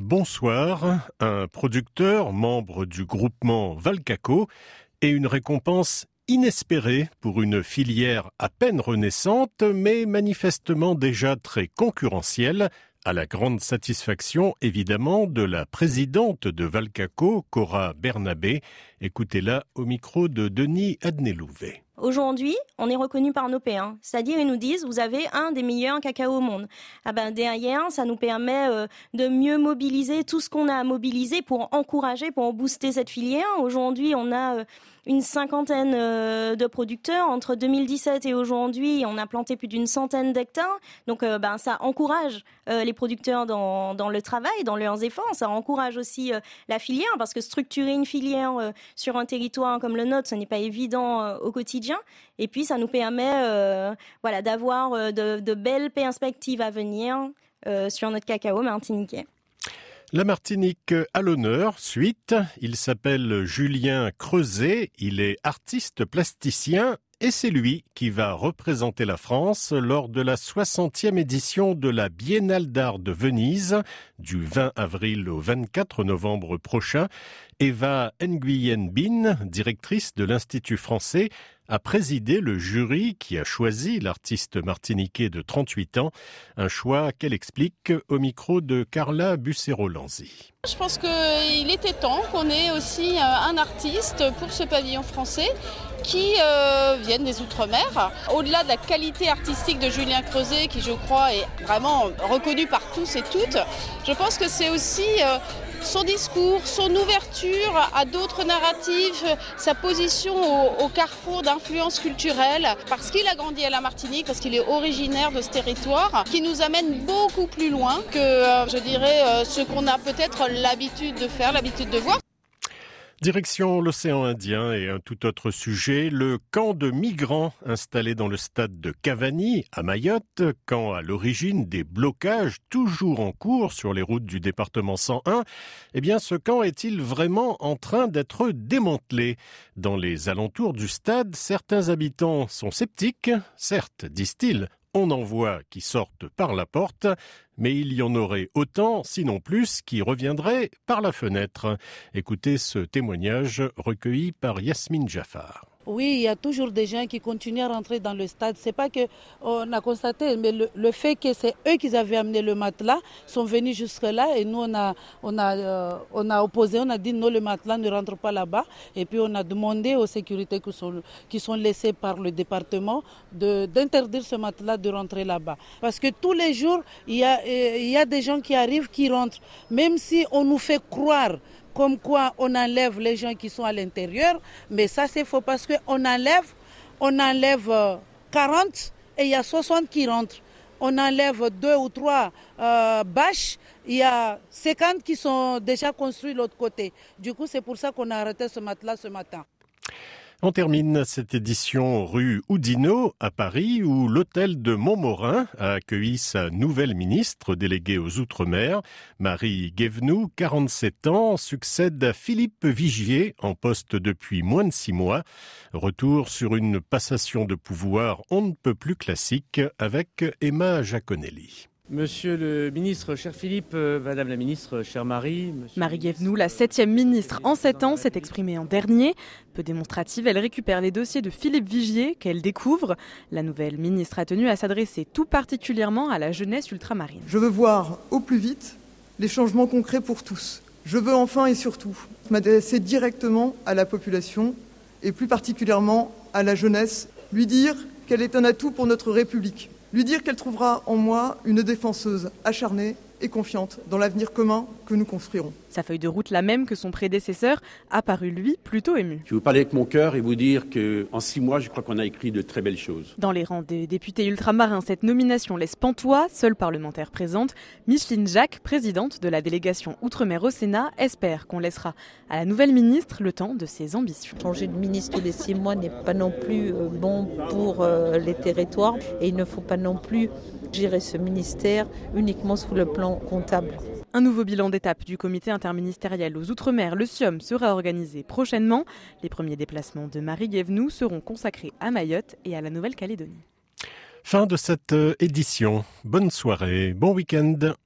Bonsoir, un producteur, membre du groupement Valcaco, et une récompense inespérée pour une filière à peine renaissante, mais manifestement déjà très concurrentielle, à la grande satisfaction évidemment de la présidente de Valcaco, Cora Bernabé. Écoutez-la au micro de Denis Adnelouvet. Aujourd'hui, on est reconnu par nos pairs. C'est-à-dire, ils nous disent, vous avez un des meilleurs cacao au monde. Ah ben, derrière, ça nous permet euh, de mieux mobiliser tout ce qu'on a à mobiliser pour encourager, pour booster cette filière. Aujourd'hui, on a euh, une cinquantaine euh, de producteurs. Entre 2017 et aujourd'hui, on a planté plus d'une centaine d'hectares. Donc, ben, ça encourage les producteurs dans, dans, le travail, dans leurs efforts. Ça encourage aussi la filière parce que structurer une filière sur un territoire comme le nôtre, ce n'est pas évident au quotidien. Et puis, ça nous permet euh, voilà, d'avoir euh, de, belles perspectives à venir euh, sur notre cacao martiniquais. La Martinique à l'honneur, suite. Il s'appelle Julien Creuset. Il est artiste plasticien et c'est lui qui va représenter la France lors de la 60e édition de la Biennale d'art de Venise du 20 avril au 24 novembre prochain. Eva Nguyen Bin, directrice de l'Institut français, a présidé le jury qui a choisi l'artiste martiniquais de 38 ans, un choix qu'elle explique au micro de Carla Bussero-Lanzi. Je pense qu'il était temps qu'on ait aussi euh, un artiste pour ce pavillon français qui euh, viennent des Outre-mer. Au-delà de la qualité artistique de Julien Creuset, qui je crois est vraiment reconnu par tous et toutes, je pense que c'est aussi euh, son discours, son ouverture à d'autres narratifs, sa position au, carrefour d'influences culturelles, parce qu'il a grandi à la Martinique, parce qu'il est originaire de ce territoire, qui nous amène beaucoup plus loin que, euh, je dirais, ce qu'on a peut-être l'habitude de faire, l'habitude de voir. Direction l'océan Indien et un tout autre sujet, le camp de migrants installé dans le stade de Cavani à Mayotte, camp à l'origine des blocages toujours en cours sur les routes du département 101, eh bien ce camp est-il vraiment en train d'être démantelé? Dans les alentours du stade, certains habitants sont sceptiques, certes, disent-ils, on en voit qui sortent par la porte, mais il y en aurait autant, sinon plus, qui reviendraient par la fenêtre. Écoutez ce témoignage recueilli par Yasmine Jaffar. Oui, il y a toujours des gens qui continuent à rentrer dans le stade. C'est pas que on a constaté, mais le, fait que c'est eux qui avaient amené le matelas sont venus jusque là et nous euh, on a opposé, on a dit non le matelas ne rentre pas là-bas. Et puis on a demandé aux sécurités qui sont qui sont laissées par le département d'interdire ce matelas de rentrer là-bas. Parce que tous les jours a il y a des gens qui arrivent qui rentrent. Même si on nous fait croire comme quoi on enlève les gens qui sont à l'intérieur, mais ça c'est faux parce qu'on enlève, on enlève 40 euh, et il y a 60 qui rentrent. On enlève deux ou trois euh, bâches, il y a 50 qui sont déjà construits de l'autre côté. Du coup, c'est pour ça qu'on a arrêté ce matelas ce matin. On termine cette édition rue Oudinot à Paris où l'hôtel de Montmorin a accueilli sa nouvelle ministre déléguée aux Outre-mer. Marie Guévenoux, 47 ans, succède à Philippe Vigier en poste depuis moins de six mois. Retour sur une passation de pouvoir on ne peut plus classique avec Emma Giaconelli. Monsieur le ministre, cher Philippe, euh, Madame la ministre, chère Marie. Marie Guévenoux, la septième ministre en sept ans, s'est exprimée en dernier. Peu démonstrative, elle récupère les dossiers de Philippe Vigier qu'elle découvre. La nouvelle ministre a tenu à s'adresser tout particulièrement à la jeunesse ultramarine. Je veux voir au plus vite les changements concrets pour tous. Je veux enfin et surtout m'adresser directement à la population et plus particulièrement à la jeunesse, lui dire qu'elle est un atout pour notre République lui dire qu'elle trouvera en moi une défenseuse acharnée et confiante dans l'avenir commun que nous construirons. Sa feuille de route, la même que son prédécesseur, a paru lui plutôt ému. Je vais vous parler avec mon cœur et vous dire qu'en six mois, je crois qu'on a écrit de très belles choses. Dans les rangs des députés ultramarins, cette nomination laisse pantois, seule parlementaire présente. Micheline Jacques, présidente de la délégation Outre-mer au Sénat, espère qu'on laissera à la nouvelle ministre le temps de ses ambitions. Changer de ministre tous les six mois n'est pas non plus euh, bon pour euh, les territoires et il ne faut pas non plus gérer ce ministère uniquement sous le plan comptable. Un nouveau bilan d'étape du comité interministériel aux Outre-mer, le SIOM, sera organisé prochainement. Les premiers déplacements de Marie Guévenoux seront consacrés à Mayotte et à la Nouvelle-Calédonie. Fin de cette euh, édition. Bonne soirée, bon week-end.